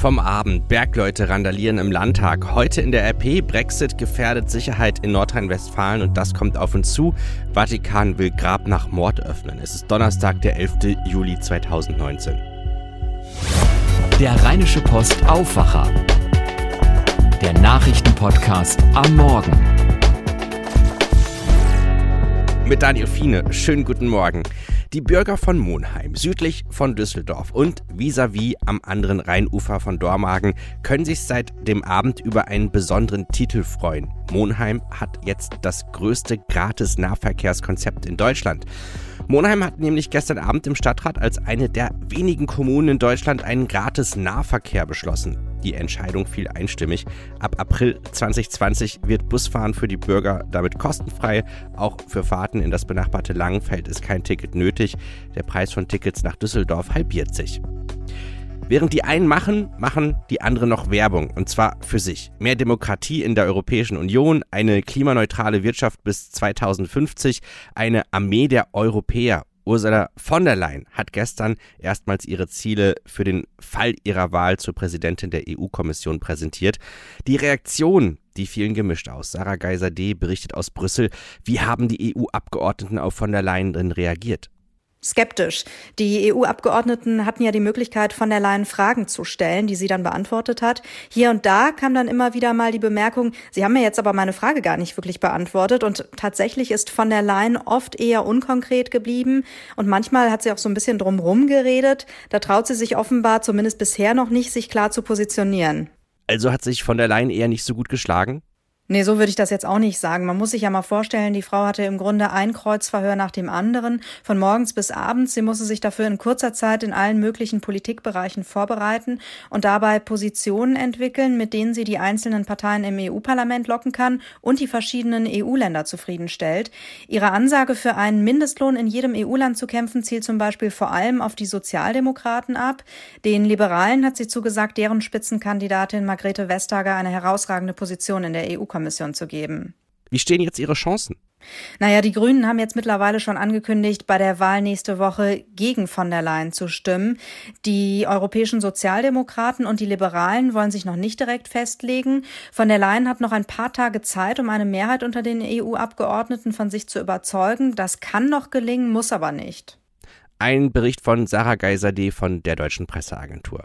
Vom Abend. Bergleute randalieren im Landtag. Heute in der RP. Brexit gefährdet Sicherheit in Nordrhein-Westfalen und das kommt auf uns zu. Vatikan will Grab nach Mord öffnen. Es ist Donnerstag, der 11. Juli 2019. Der Rheinische Post Aufwacher. Der Nachrichtenpodcast am Morgen. Mit Daniel Fiene. Schönen guten Morgen. Die Bürger von Monheim, südlich von Düsseldorf und vis-à-vis -vis am anderen Rheinufer von Dormagen können sich seit dem Abend über einen besonderen Titel freuen. Monheim hat jetzt das größte Gratis-Nahverkehrskonzept in Deutschland. Monheim hat nämlich gestern Abend im Stadtrat als eine der wenigen Kommunen in Deutschland einen Gratis-Nahverkehr beschlossen. Die Entscheidung fiel einstimmig. Ab April 2020 wird Busfahren für die Bürger damit kostenfrei. Auch für Fahrten in das benachbarte Langenfeld ist kein Ticket nötig. Der Preis von Tickets nach Düsseldorf halbiert sich. Während die einen machen, machen die anderen noch Werbung, und zwar für sich. Mehr Demokratie in der Europäischen Union, eine klimaneutrale Wirtschaft bis 2050, eine Armee der Europäer Ursula von der Leyen hat gestern erstmals ihre Ziele für den Fall ihrer Wahl zur Präsidentin der EU-Kommission präsentiert. Die Reaktionen, die fielen gemischt aus. Sarah Geiser-D berichtet aus Brüssel. Wie haben die EU-Abgeordneten auf von der Leyen reagiert? Skeptisch. Die EU-Abgeordneten hatten ja die Möglichkeit, von der Leyen Fragen zu stellen, die sie dann beantwortet hat. Hier und da kam dann immer wieder mal die Bemerkung, Sie haben mir jetzt aber meine Frage gar nicht wirklich beantwortet. Und tatsächlich ist von der Leyen oft eher unkonkret geblieben. Und manchmal hat sie auch so ein bisschen drumrum geredet. Da traut sie sich offenbar, zumindest bisher noch nicht, sich klar zu positionieren. Also hat sich von der Leyen eher nicht so gut geschlagen? Nee, so würde ich das jetzt auch nicht sagen. Man muss sich ja mal vorstellen, die Frau hatte im Grunde ein Kreuzverhör nach dem anderen, von morgens bis abends. Sie musste sich dafür in kurzer Zeit in allen möglichen Politikbereichen vorbereiten und dabei Positionen entwickeln, mit denen sie die einzelnen Parteien im EU-Parlament locken kann und die verschiedenen EU-Länder zufriedenstellt. Ihre Ansage für einen Mindestlohn in jedem EU-Land zu kämpfen, zielt zum Beispiel vor allem auf die Sozialdemokraten ab. Den Liberalen hat sie zugesagt, deren Spitzenkandidatin Margrethe Vestager eine herausragende Position in der EU-Kommission EU-Kommission zu geben. Wie stehen jetzt Ihre Chancen? Naja, die Grünen haben jetzt mittlerweile schon angekündigt, bei der Wahl nächste Woche gegen von der Leyen zu stimmen. Die europäischen Sozialdemokraten und die Liberalen wollen sich noch nicht direkt festlegen. Von der Leyen hat noch ein paar Tage Zeit, um eine Mehrheit unter den EU-Abgeordneten von sich zu überzeugen. Das kann noch gelingen, muss aber nicht. Ein Bericht von Sarah Geiser-D. von der Deutschen Presseagentur.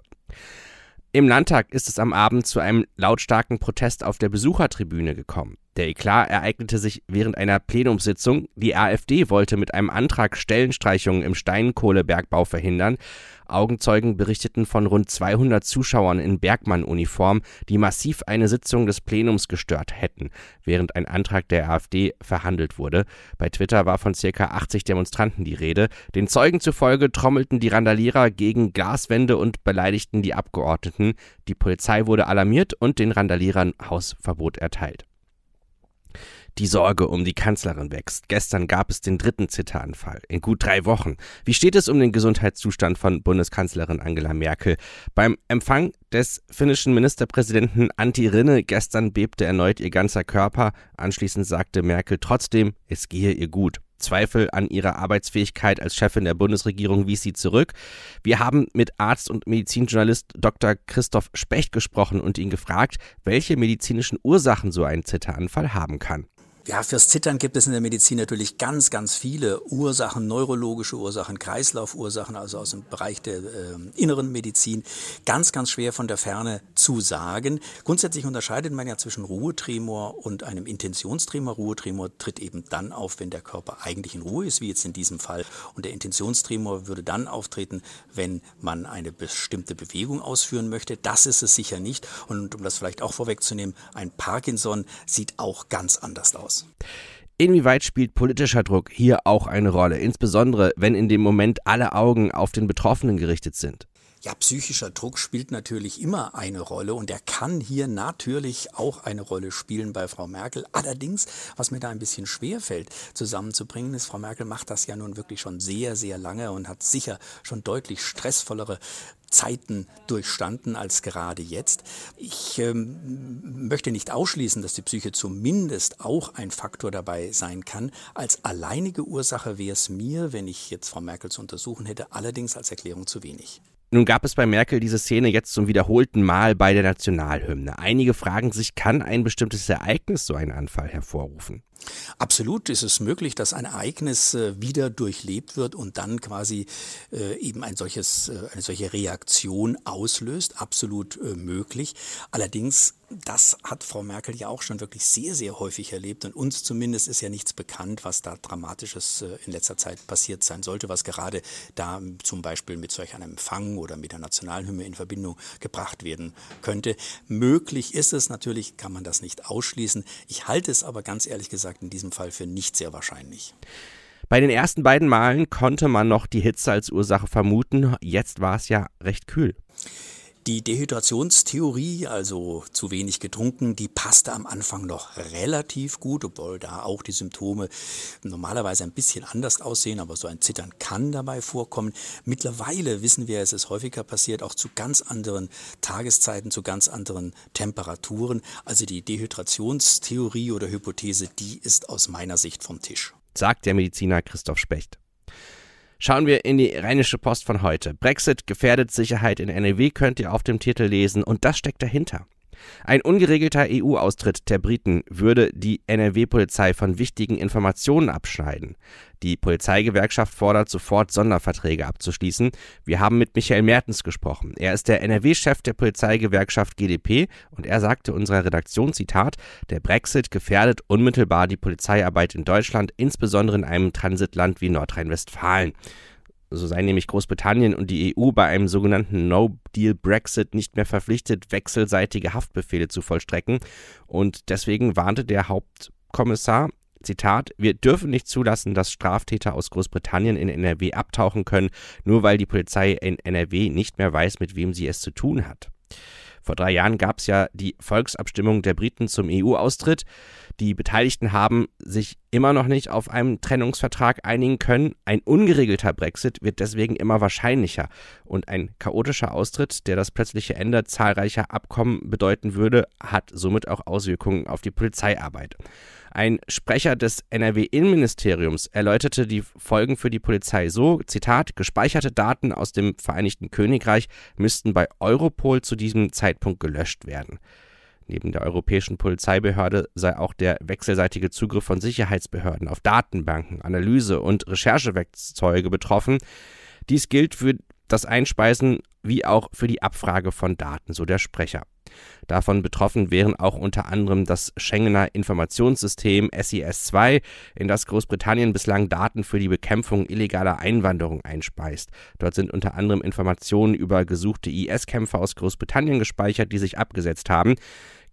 Im Landtag ist es am Abend zu einem lautstarken Protest auf der Besuchertribüne gekommen. Der Eklat ereignete sich während einer Plenumssitzung. Die AfD wollte mit einem Antrag Stellenstreichungen im Steinkohlebergbau verhindern. Augenzeugen berichteten von rund 200 Zuschauern in Bergmann-Uniform, die massiv eine Sitzung des Plenums gestört hätten, während ein Antrag der AfD verhandelt wurde. Bei Twitter war von ca. 80 Demonstranten die Rede. Den Zeugen zufolge trommelten die Randalierer gegen Glaswände und beleidigten die Abgeordneten. Die Polizei wurde alarmiert und den Randalierern Hausverbot erteilt. Die Sorge um die Kanzlerin wächst. Gestern gab es den dritten Zitteranfall in gut drei Wochen. Wie steht es um den Gesundheitszustand von Bundeskanzlerin Angela Merkel? Beim Empfang des finnischen Ministerpräsidenten Antti Rinne gestern bebte erneut ihr ganzer Körper. Anschließend sagte Merkel trotzdem, es gehe ihr gut. Zweifel an ihrer Arbeitsfähigkeit als Chefin der Bundesregierung wies sie zurück. Wir haben mit Arzt und Medizinjournalist Dr. Christoph Specht gesprochen und ihn gefragt, welche medizinischen Ursachen so ein Zitteranfall haben kann. Ja, fürs Zittern gibt es in der Medizin natürlich ganz, ganz viele Ursachen, neurologische Ursachen, Kreislaufursachen, also aus dem Bereich der äh, inneren Medizin. Ganz, ganz schwer von der Ferne zu sagen. Grundsätzlich unterscheidet man ja zwischen Ruhetremor und einem Intentionstremor. Ruhetremor tritt eben dann auf, wenn der Körper eigentlich in Ruhe ist, wie jetzt in diesem Fall. Und der Intentionstremor würde dann auftreten, wenn man eine bestimmte Bewegung ausführen möchte. Das ist es sicher nicht. Und um das vielleicht auch vorwegzunehmen, ein Parkinson sieht auch ganz anders aus aus. Inwieweit spielt politischer Druck hier auch eine Rolle, insbesondere wenn in dem Moment alle Augen auf den Betroffenen gerichtet sind? Ja, psychischer Druck spielt natürlich immer eine Rolle und er kann hier natürlich auch eine Rolle spielen bei Frau Merkel. Allerdings, was mir da ein bisschen schwer fällt zusammenzubringen, ist, Frau Merkel macht das ja nun wirklich schon sehr, sehr lange und hat sicher schon deutlich stressvollere Zeiten durchstanden als gerade jetzt. Ich ähm, möchte nicht ausschließen, dass die Psyche zumindest auch ein Faktor dabei sein kann. Als alleinige Ursache wäre es mir, wenn ich jetzt Frau Merkel zu untersuchen hätte, allerdings als Erklärung zu wenig. Nun gab es bei Merkel diese Szene jetzt zum wiederholten Mal bei der Nationalhymne. Einige fragen sich, kann ein bestimmtes Ereignis so einen Anfall hervorrufen? Absolut ist es möglich, dass ein Ereignis äh, wieder durchlebt wird und dann quasi äh, eben ein solches, äh, eine solche Reaktion auslöst. Absolut möglich. Allerdings, das hat Frau Merkel ja auch schon wirklich sehr, sehr häufig erlebt und uns zumindest ist ja nichts bekannt, was da Dramatisches in letzter Zeit passiert sein sollte, was gerade da zum Beispiel mit solch einem Empfang oder mit der Nationalhymne in Verbindung gebracht werden könnte. Möglich ist es natürlich, kann man das nicht ausschließen. Ich halte es aber ganz ehrlich gesagt gesagt in diesem Fall für nicht sehr wahrscheinlich. Bei den ersten beiden Malen konnte man noch die Hitze als Ursache vermuten. Jetzt war es ja recht kühl. Die Dehydrationstheorie, also zu wenig getrunken, die passte am Anfang noch relativ gut, obwohl da auch die Symptome normalerweise ein bisschen anders aussehen, aber so ein Zittern kann dabei vorkommen. Mittlerweile wissen wir, es ist häufiger passiert, auch zu ganz anderen Tageszeiten, zu ganz anderen Temperaturen. Also die Dehydrationstheorie oder Hypothese, die ist aus meiner Sicht vom Tisch. Sagt der Mediziner Christoph Specht. Schauen wir in die Rheinische Post von heute. Brexit gefährdet Sicherheit in NRW könnt ihr auf dem Titel lesen und das steckt dahinter. Ein ungeregelter EU-Austritt der Briten würde die NRW-Polizei von wichtigen Informationen abschneiden. Die Polizeigewerkschaft fordert sofort Sonderverträge abzuschließen. Wir haben mit Michael Mertens gesprochen. Er ist der NRW-Chef der Polizeigewerkschaft GdP und er sagte unserer Redaktion, Zitat, der Brexit gefährdet unmittelbar die Polizeiarbeit in Deutschland, insbesondere in einem Transitland wie Nordrhein-Westfalen. So seien nämlich Großbritannien und die EU bei einem sogenannten No-Deal-Brexit nicht mehr verpflichtet, wechselseitige Haftbefehle zu vollstrecken. Und deswegen warnte der Hauptkommissar, Zitat, wir dürfen nicht zulassen, dass Straftäter aus Großbritannien in NRW abtauchen können, nur weil die Polizei in NRW nicht mehr weiß, mit wem sie es zu tun hat. Vor drei Jahren gab es ja die Volksabstimmung der Briten zum EU-Austritt. Die Beteiligten haben sich immer noch nicht auf einen Trennungsvertrag einigen können. Ein ungeregelter Brexit wird deswegen immer wahrscheinlicher. Und ein chaotischer Austritt, der das plötzliche Ende zahlreicher Abkommen bedeuten würde, hat somit auch Auswirkungen auf die Polizeiarbeit. Ein Sprecher des NRW-Innenministeriums erläuterte die Folgen für die Polizei so, Zitat, gespeicherte Daten aus dem Vereinigten Königreich müssten bei Europol zu diesem Zeitpunkt gelöscht werden. Neben der Europäischen Polizeibehörde sei auch der wechselseitige Zugriff von Sicherheitsbehörden auf Datenbanken, Analyse und Recherchewerkzeuge betroffen. Dies gilt für das Einspeisen wie auch für die Abfrage von Daten, so der Sprecher. Davon betroffen wären auch unter anderem das Schengener Informationssystem SIS-2, in das Großbritannien bislang Daten für die Bekämpfung illegaler Einwanderung einspeist. Dort sind unter anderem Informationen über gesuchte IS-Kämpfer aus Großbritannien gespeichert, die sich abgesetzt haben.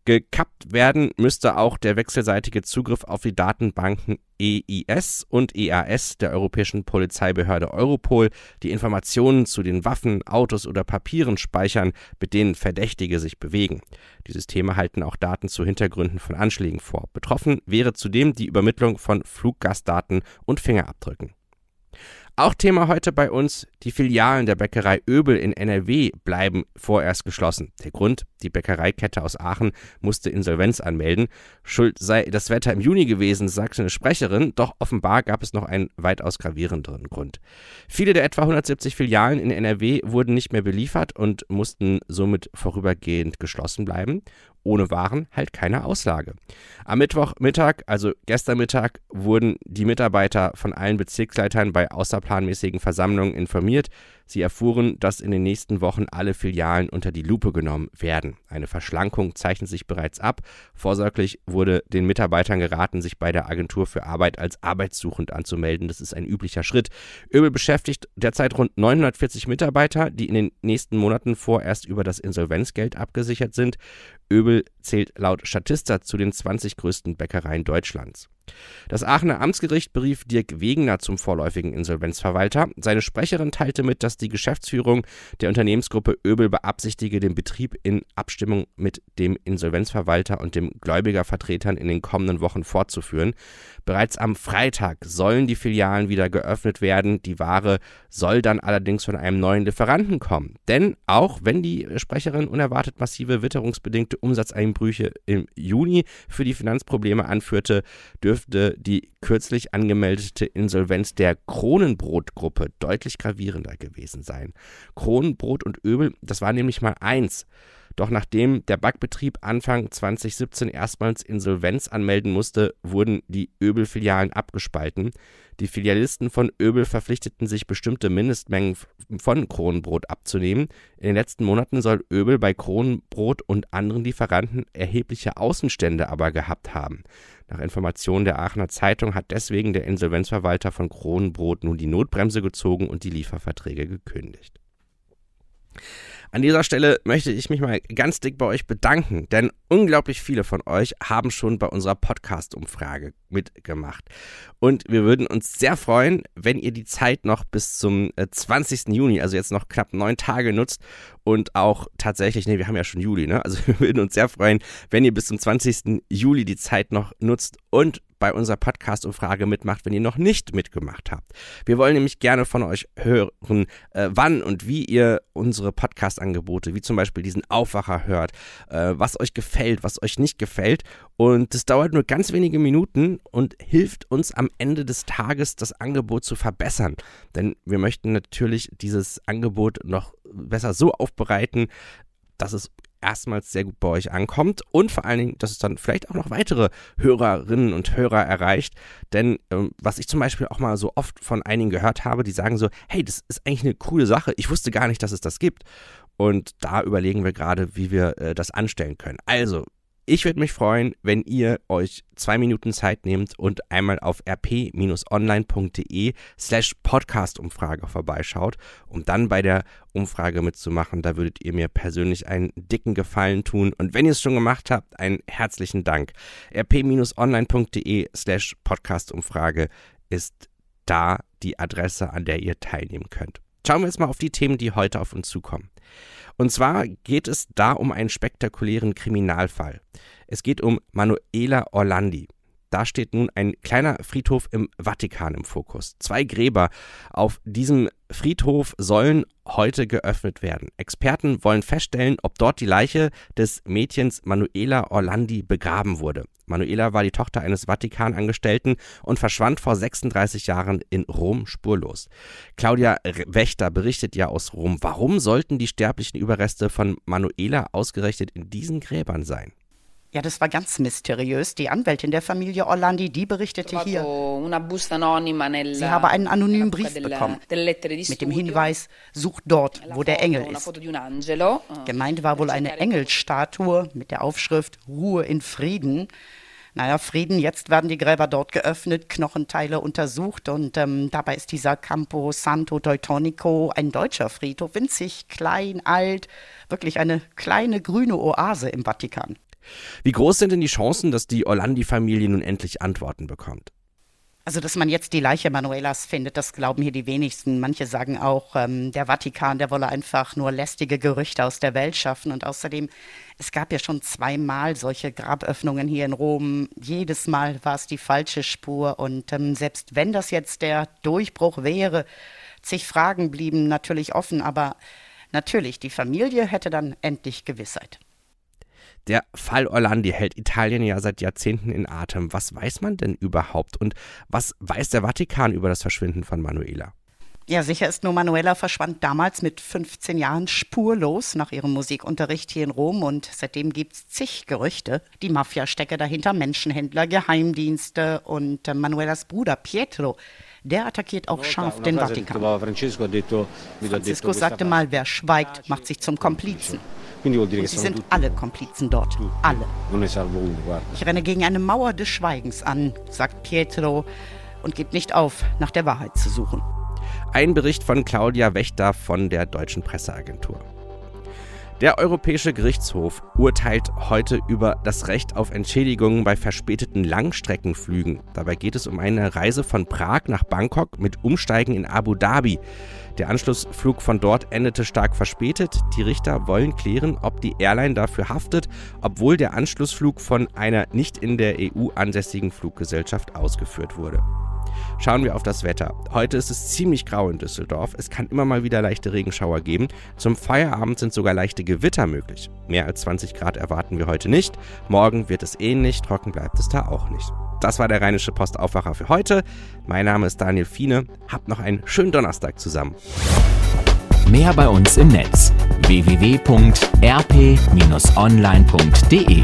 Gekappt werden müsste auch der wechselseitige Zugriff auf die Datenbanken EIS und EAS der Europäischen Polizeibehörde Europol, die Informationen zu den Waffen, Autos oder Papieren speichern, mit denen Verdächtige sich bewegen. Die Systeme halten auch Daten zu Hintergründen von Anschlägen vor. Betroffen wäre zudem die Übermittlung von Fluggastdaten und Fingerabdrücken. Auch Thema heute bei uns, die Filialen der Bäckerei Öbel in NRW bleiben vorerst geschlossen. Der Grund, die Bäckereikette aus Aachen musste Insolvenz anmelden. Schuld sei das Wetter im Juni gewesen, sagte eine Sprecherin, doch offenbar gab es noch einen weitaus gravierenderen Grund. Viele der etwa 170 Filialen in NRW wurden nicht mehr beliefert und mussten somit vorübergehend geschlossen bleiben ohne Waren halt keine Auslage. Am Mittwochmittag, also gestern Mittag, wurden die Mitarbeiter von allen Bezirksleitern bei außerplanmäßigen Versammlungen informiert. Sie erfuhren, dass in den nächsten Wochen alle Filialen unter die Lupe genommen werden. Eine Verschlankung zeichnet sich bereits ab. Vorsorglich wurde den Mitarbeitern geraten, sich bei der Agentur für Arbeit als arbeitssuchend anzumelden. Das ist ein üblicher Schritt. Öbel beschäftigt derzeit rund 940 Mitarbeiter, die in den nächsten Monaten vorerst über das Insolvenzgeld abgesichert sind. Öbel zählt laut Statista zu den 20 größten Bäckereien Deutschlands. Das Aachener Amtsgericht berief Dirk Wegener zum vorläufigen Insolvenzverwalter. Seine Sprecherin teilte mit, dass die Geschäftsführung der Unternehmensgruppe Öbel beabsichtige, den Betrieb in Abstimmung mit dem Insolvenzverwalter und dem Gläubigervertretern in den kommenden Wochen fortzuführen. Bereits am Freitag sollen die Filialen wieder geöffnet werden. Die Ware soll dann allerdings von einem neuen Lieferanten kommen. Denn auch wenn die Sprecherin unerwartet massive witterungsbedingte Umsatzeinbrüche im Juni für die Finanzprobleme anführte, dürfen dürfte die kürzlich angemeldete Insolvenz der Kronenbrot-Gruppe deutlich gravierender gewesen sein. Kronenbrot und Öbel, das war nämlich mal eins. Doch nachdem der Backbetrieb Anfang 2017 erstmals Insolvenz anmelden musste, wurden die Öbel-Filialen abgespalten. Die Filialisten von Öbel verpflichteten sich, bestimmte Mindestmengen von Kronenbrot abzunehmen. In den letzten Monaten soll Öbel bei Kronenbrot und anderen Lieferanten erhebliche Außenstände aber gehabt haben. Nach Informationen der Aachener Zeitung hat deswegen der Insolvenzverwalter von Kronenbrot nun die Notbremse gezogen und die Lieferverträge gekündigt. An dieser Stelle möchte ich mich mal ganz dick bei euch bedanken, denn unglaublich viele von euch haben schon bei unserer Podcast-Umfrage mitgemacht. Und wir würden uns sehr freuen, wenn ihr die Zeit noch bis zum 20. Äh, Juni, also jetzt noch knapp neun Tage nutzt und auch tatsächlich, nee, wir haben ja schon Juli, ne? Also wir würden uns sehr freuen, wenn ihr bis zum 20. Juli die Zeit noch nutzt und bei unserer Podcast-Umfrage mitmacht, wenn ihr noch nicht mitgemacht habt. Wir wollen nämlich gerne von euch hören, äh, wann und wie ihr unsere Podcast-Angebote, wie zum Beispiel diesen Aufwacher hört, äh, was euch gefällt, was euch nicht gefällt. Und das dauert nur ganz wenige Minuten und hilft uns am Ende des Tages, das Angebot zu verbessern. Denn wir möchten natürlich dieses Angebot noch besser so aufbereiten, dass es erstmals sehr gut bei euch ankommt und vor allen Dingen, dass es dann vielleicht auch noch weitere Hörerinnen und Hörer erreicht. Denn ähm, was ich zum Beispiel auch mal so oft von einigen gehört habe, die sagen so, hey, das ist eigentlich eine coole Sache. Ich wusste gar nicht, dass es das gibt. Und da überlegen wir gerade, wie wir äh, das anstellen können. Also, ich würde mich freuen, wenn ihr euch zwei Minuten Zeit nehmt und einmal auf rp-online.de slash Podcast-Umfrage vorbeischaut, um dann bei der Umfrage mitzumachen. Da würdet ihr mir persönlich einen dicken Gefallen tun. Und wenn ihr es schon gemacht habt, einen herzlichen Dank. rp-online.de slash Podcast-Umfrage ist da die Adresse, an der ihr teilnehmen könnt. Schauen wir jetzt mal auf die Themen, die heute auf uns zukommen. Und zwar geht es da um einen spektakulären Kriminalfall. Es geht um Manuela Orlandi. Da steht nun ein kleiner Friedhof im Vatikan im Fokus. Zwei Gräber auf diesem Friedhof sollen heute geöffnet werden. Experten wollen feststellen, ob dort die Leiche des Mädchens Manuela Orlandi begraben wurde. Manuela war die Tochter eines Vatikanangestellten und verschwand vor 36 Jahren in Rom spurlos. Claudia Wächter berichtet ja aus Rom. Warum sollten die sterblichen Überreste von Manuela ausgerechnet in diesen Gräbern sein? Ja, das war ganz mysteriös. Die Anwältin der Familie Orlandi, die berichtete hier, sie habe einen anonymen Brief bekommen mit dem Hinweis, sucht dort, wo der Engel ist. Gemeint war wohl eine Engelstatue mit der Aufschrift Ruhe in Frieden. Naja, Frieden, jetzt werden die Gräber dort geöffnet, Knochenteile untersucht und ähm, dabei ist dieser Campo Santo Teutonico ein deutscher Friedhof, winzig, klein, alt, wirklich eine kleine grüne Oase im Vatikan. Wie groß sind denn die Chancen, dass die Orlandi-Familie nun endlich Antworten bekommt? Also, dass man jetzt die Leiche Manuelas findet, das glauben hier die wenigsten. Manche sagen auch, ähm, der Vatikan, der wolle einfach nur lästige Gerüchte aus der Welt schaffen. Und außerdem, es gab ja schon zweimal solche Graböffnungen hier in Rom. Jedes Mal war es die falsche Spur. Und ähm, selbst wenn das jetzt der Durchbruch wäre, zig Fragen blieben natürlich offen. Aber natürlich, die Familie hätte dann endlich Gewissheit. Der Fall Orlandi hält Italien ja seit Jahrzehnten in Atem. Was weiß man denn überhaupt und was weiß der Vatikan über das Verschwinden von Manuela? Ja, sicher ist nur, Manuela verschwand damals mit 15 Jahren spurlos nach ihrem Musikunterricht hier in Rom und seitdem gibt es zig Gerüchte. Die Mafia stecke dahinter, Menschenhändler, Geheimdienste und äh, Manuelas Bruder Pietro, der attackiert auch scharf den Vatikan. Franziskus sagte mal, wer schweigt, macht sich zum Komplizen. Und sie sind alle Komplizen dort. Alle. Ich renne gegen eine Mauer des Schweigens an, sagt Pietro, und gibt nicht auf, nach der Wahrheit zu suchen. Ein Bericht von Claudia Wächter von der Deutschen Presseagentur. Der Europäische Gerichtshof urteilt heute über das Recht auf Entschädigungen bei verspäteten Langstreckenflügen. Dabei geht es um eine Reise von Prag nach Bangkok mit Umsteigen in Abu Dhabi. Der Anschlussflug von dort endete stark verspätet. Die Richter wollen klären, ob die Airline dafür haftet, obwohl der Anschlussflug von einer nicht in der EU ansässigen Fluggesellschaft ausgeführt wurde. Schauen wir auf das Wetter. Heute ist es ziemlich grau in Düsseldorf. Es kann immer mal wieder leichte Regenschauer geben. Zum Feierabend sind sogar leichte Gewitter möglich. Mehr als 20 Grad erwarten wir heute nicht. Morgen wird es ähnlich, trocken bleibt es da auch nicht. Das war der Rheinische Postaufwacher für heute. Mein Name ist Daniel Fiene. Habt noch einen schönen Donnerstag zusammen. Mehr bei uns im Netz www.rp-online.de